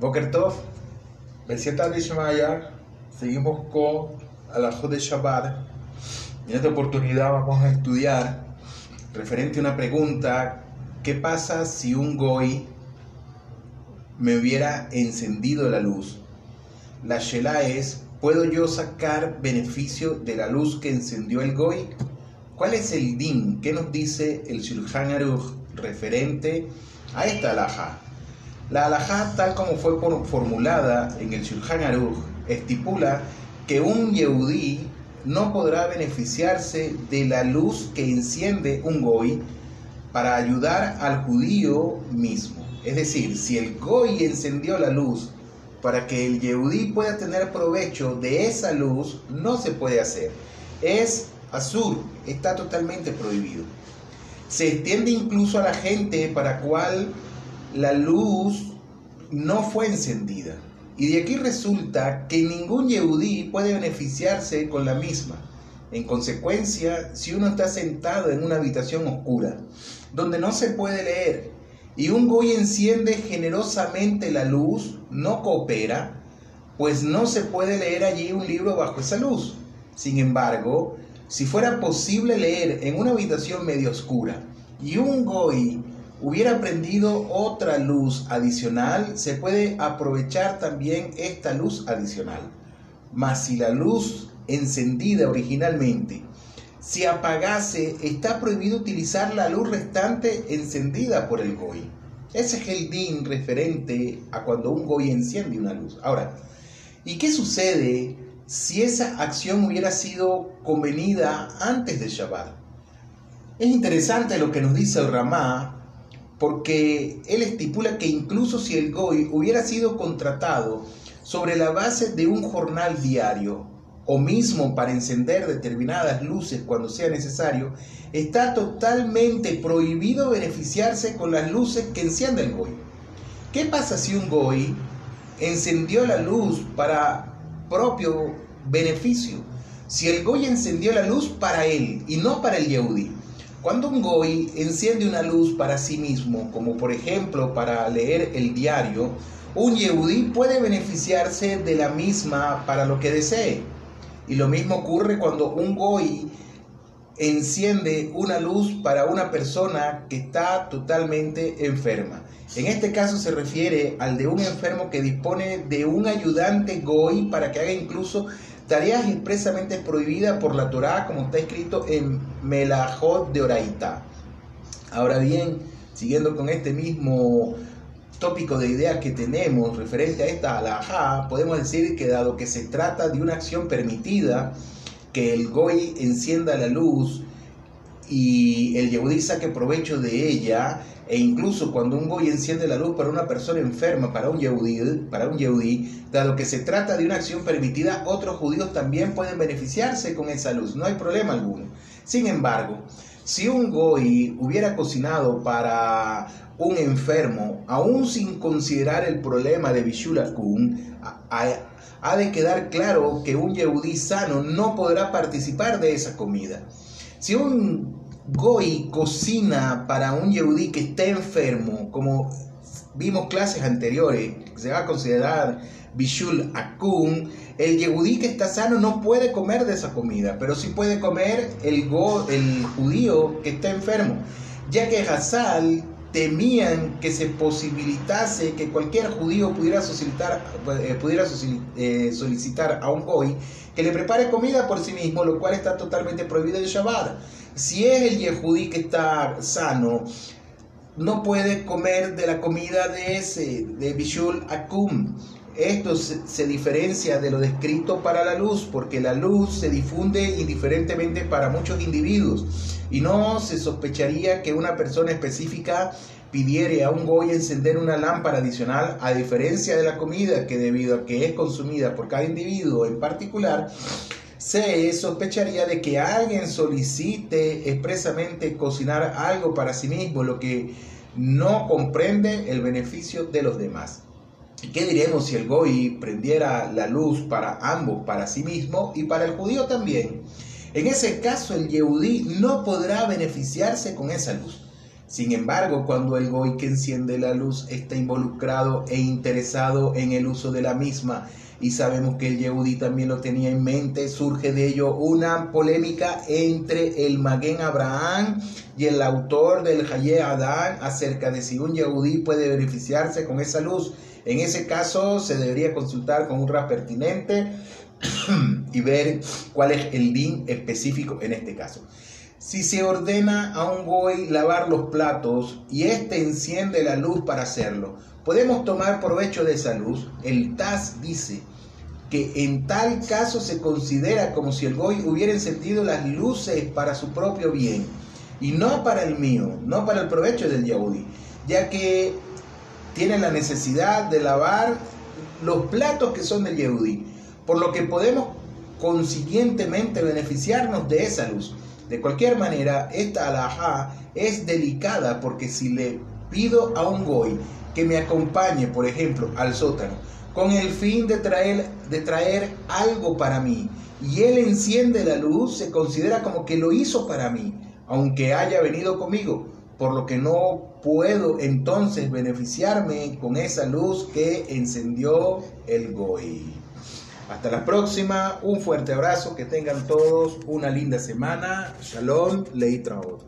Boker Tov, Besiata Bishmaya, seguimos con Alajot de Shabbat. En esta oportunidad vamos a estudiar referente a una pregunta: ¿qué pasa si un Goy me hubiera encendido la luz? La Shela es: ¿puedo yo sacar beneficio de la luz que encendió el Goy? ¿Cuál es el din? ¿Qué nos dice el Shulchan Aruch referente a esta alhaja? La alajá, tal como fue formulada en el Shulchan Aruch, estipula que un yehudí no podrá beneficiarse de la luz que enciende un goy para ayudar al judío mismo. Es decir, si el goy encendió la luz para que el yehudí pueda tener provecho de esa luz, no se puede hacer. Es azul, está totalmente prohibido. Se extiende incluso a la gente para cual la luz no fue encendida. Y de aquí resulta que ningún yehudí puede beneficiarse con la misma. En consecuencia, si uno está sentado en una habitación oscura, donde no se puede leer, y un goy enciende generosamente la luz, no coopera, pues no se puede leer allí un libro bajo esa luz. Sin embargo, si fuera posible leer en una habitación medio oscura y un goy hubiera prendido otra luz adicional, se puede aprovechar también esta luz adicional. Mas si la luz encendida originalmente se apagase, está prohibido utilizar la luz restante encendida por el goy. Ese es el din referente a cuando un goy enciende una luz. Ahora, ¿y qué sucede si esa acción hubiera sido convenida antes de Shabbat? Es interesante lo que nos dice el Ramá porque él estipula que incluso si el Goy hubiera sido contratado sobre la base de un jornal diario o mismo para encender determinadas luces cuando sea necesario, está totalmente prohibido beneficiarse con las luces que enciende el Goy. ¿Qué pasa si un Goy encendió la luz para propio beneficio? Si el Goy encendió la luz para él y no para el Yehudi. Cuando un goy enciende una luz para sí mismo, como por ejemplo para leer el diario, un yehudí puede beneficiarse de la misma para lo que desee. Y lo mismo ocurre cuando un goy enciende una luz para una persona que está totalmente enferma. En este caso se refiere al de un enfermo que dispone de un ayudante goy para que haga incluso tareas expresamente prohibidas por la Torá, como está escrito en Melajot de Oraita. Ahora bien, siguiendo con este mismo tópico de ideas que tenemos referente a esta alajá, podemos decir que dado que se trata de una acción permitida, que el goy encienda la luz y el yehudí saque provecho de ella, e incluso cuando un goy enciende la luz para una persona enferma, para un yehudí, para un dado que se trata de una acción permitida, otros judíos también pueden beneficiarse con esa luz, no hay problema alguno. Sin embargo, si un goy hubiera cocinado para un enfermo, aún sin considerar el problema de Bishul ha de quedar claro que un yehudí sano no podrá participar de esa comida. Si un Goy cocina para un yehudí que está enfermo, como vimos clases anteriores, se va a considerar Bishul Akun, el yehudí que está sano no puede comer de esa comida, pero sí puede comer el, go, el judío que está enfermo, ya que Hazal temían que se posibilitase que cualquier judío pudiera solicitar, eh, pudiera eh, solicitar a un goy que le prepare comida por sí mismo, lo cual está totalmente prohibido en Shabbat. Si es el yehudí que está sano, no puede comer de la comida de ese, de Bishul Akum. Esto se, diferencia de lo descrito para la luz, porque la luz se difunde indiferentemente para muchos individuos y no se sospecharía que una persona específica pidiere a un goy encender una lámpara adicional, a diferencia de la comida que debido a que es consumida por cada individuo en particular, se sospecharía de que alguien solicite expresamente cocinar algo para sí mismo, lo que no comprende el beneficio de los demás. ¿Qué diremos si el Goy prendiera la luz para ambos, para sí mismo y para el judío también? En ese caso el Yehudí no podrá beneficiarse con esa luz. Sin embargo, cuando el goy que enciende la luz está involucrado e interesado en el uso de la misma, y sabemos que el Yehudi también lo tenía en mente, surge de ello una polémica entre el Maguen Abraham y el autor del Haye Adán acerca de si un Yehudi puede beneficiarse con esa luz. En ese caso se debería consultar con un rap pertinente y ver cuál es el link específico en este caso. Si se ordena a un goy lavar los platos y éste enciende la luz para hacerlo, podemos tomar provecho de esa luz. El TAS dice que en tal caso se considera como si el goy hubiera encendido las luces para su propio bien y no para el mío, no para el provecho del Yahudi, ya que tiene la necesidad de lavar los platos que son del Yehudi, por lo que podemos consiguientemente beneficiarnos de esa luz. De cualquier manera, esta alajá es delicada porque si le pido a un goy que me acompañe, por ejemplo, al sótano, con el fin de traer, de traer algo para mí, y él enciende la luz, se considera como que lo hizo para mí, aunque haya venido conmigo, por lo que no puedo entonces beneficiarme con esa luz que encendió el goy. Hasta la próxima, un fuerte abrazo, que tengan todos una linda semana. Shalom, Leitraot.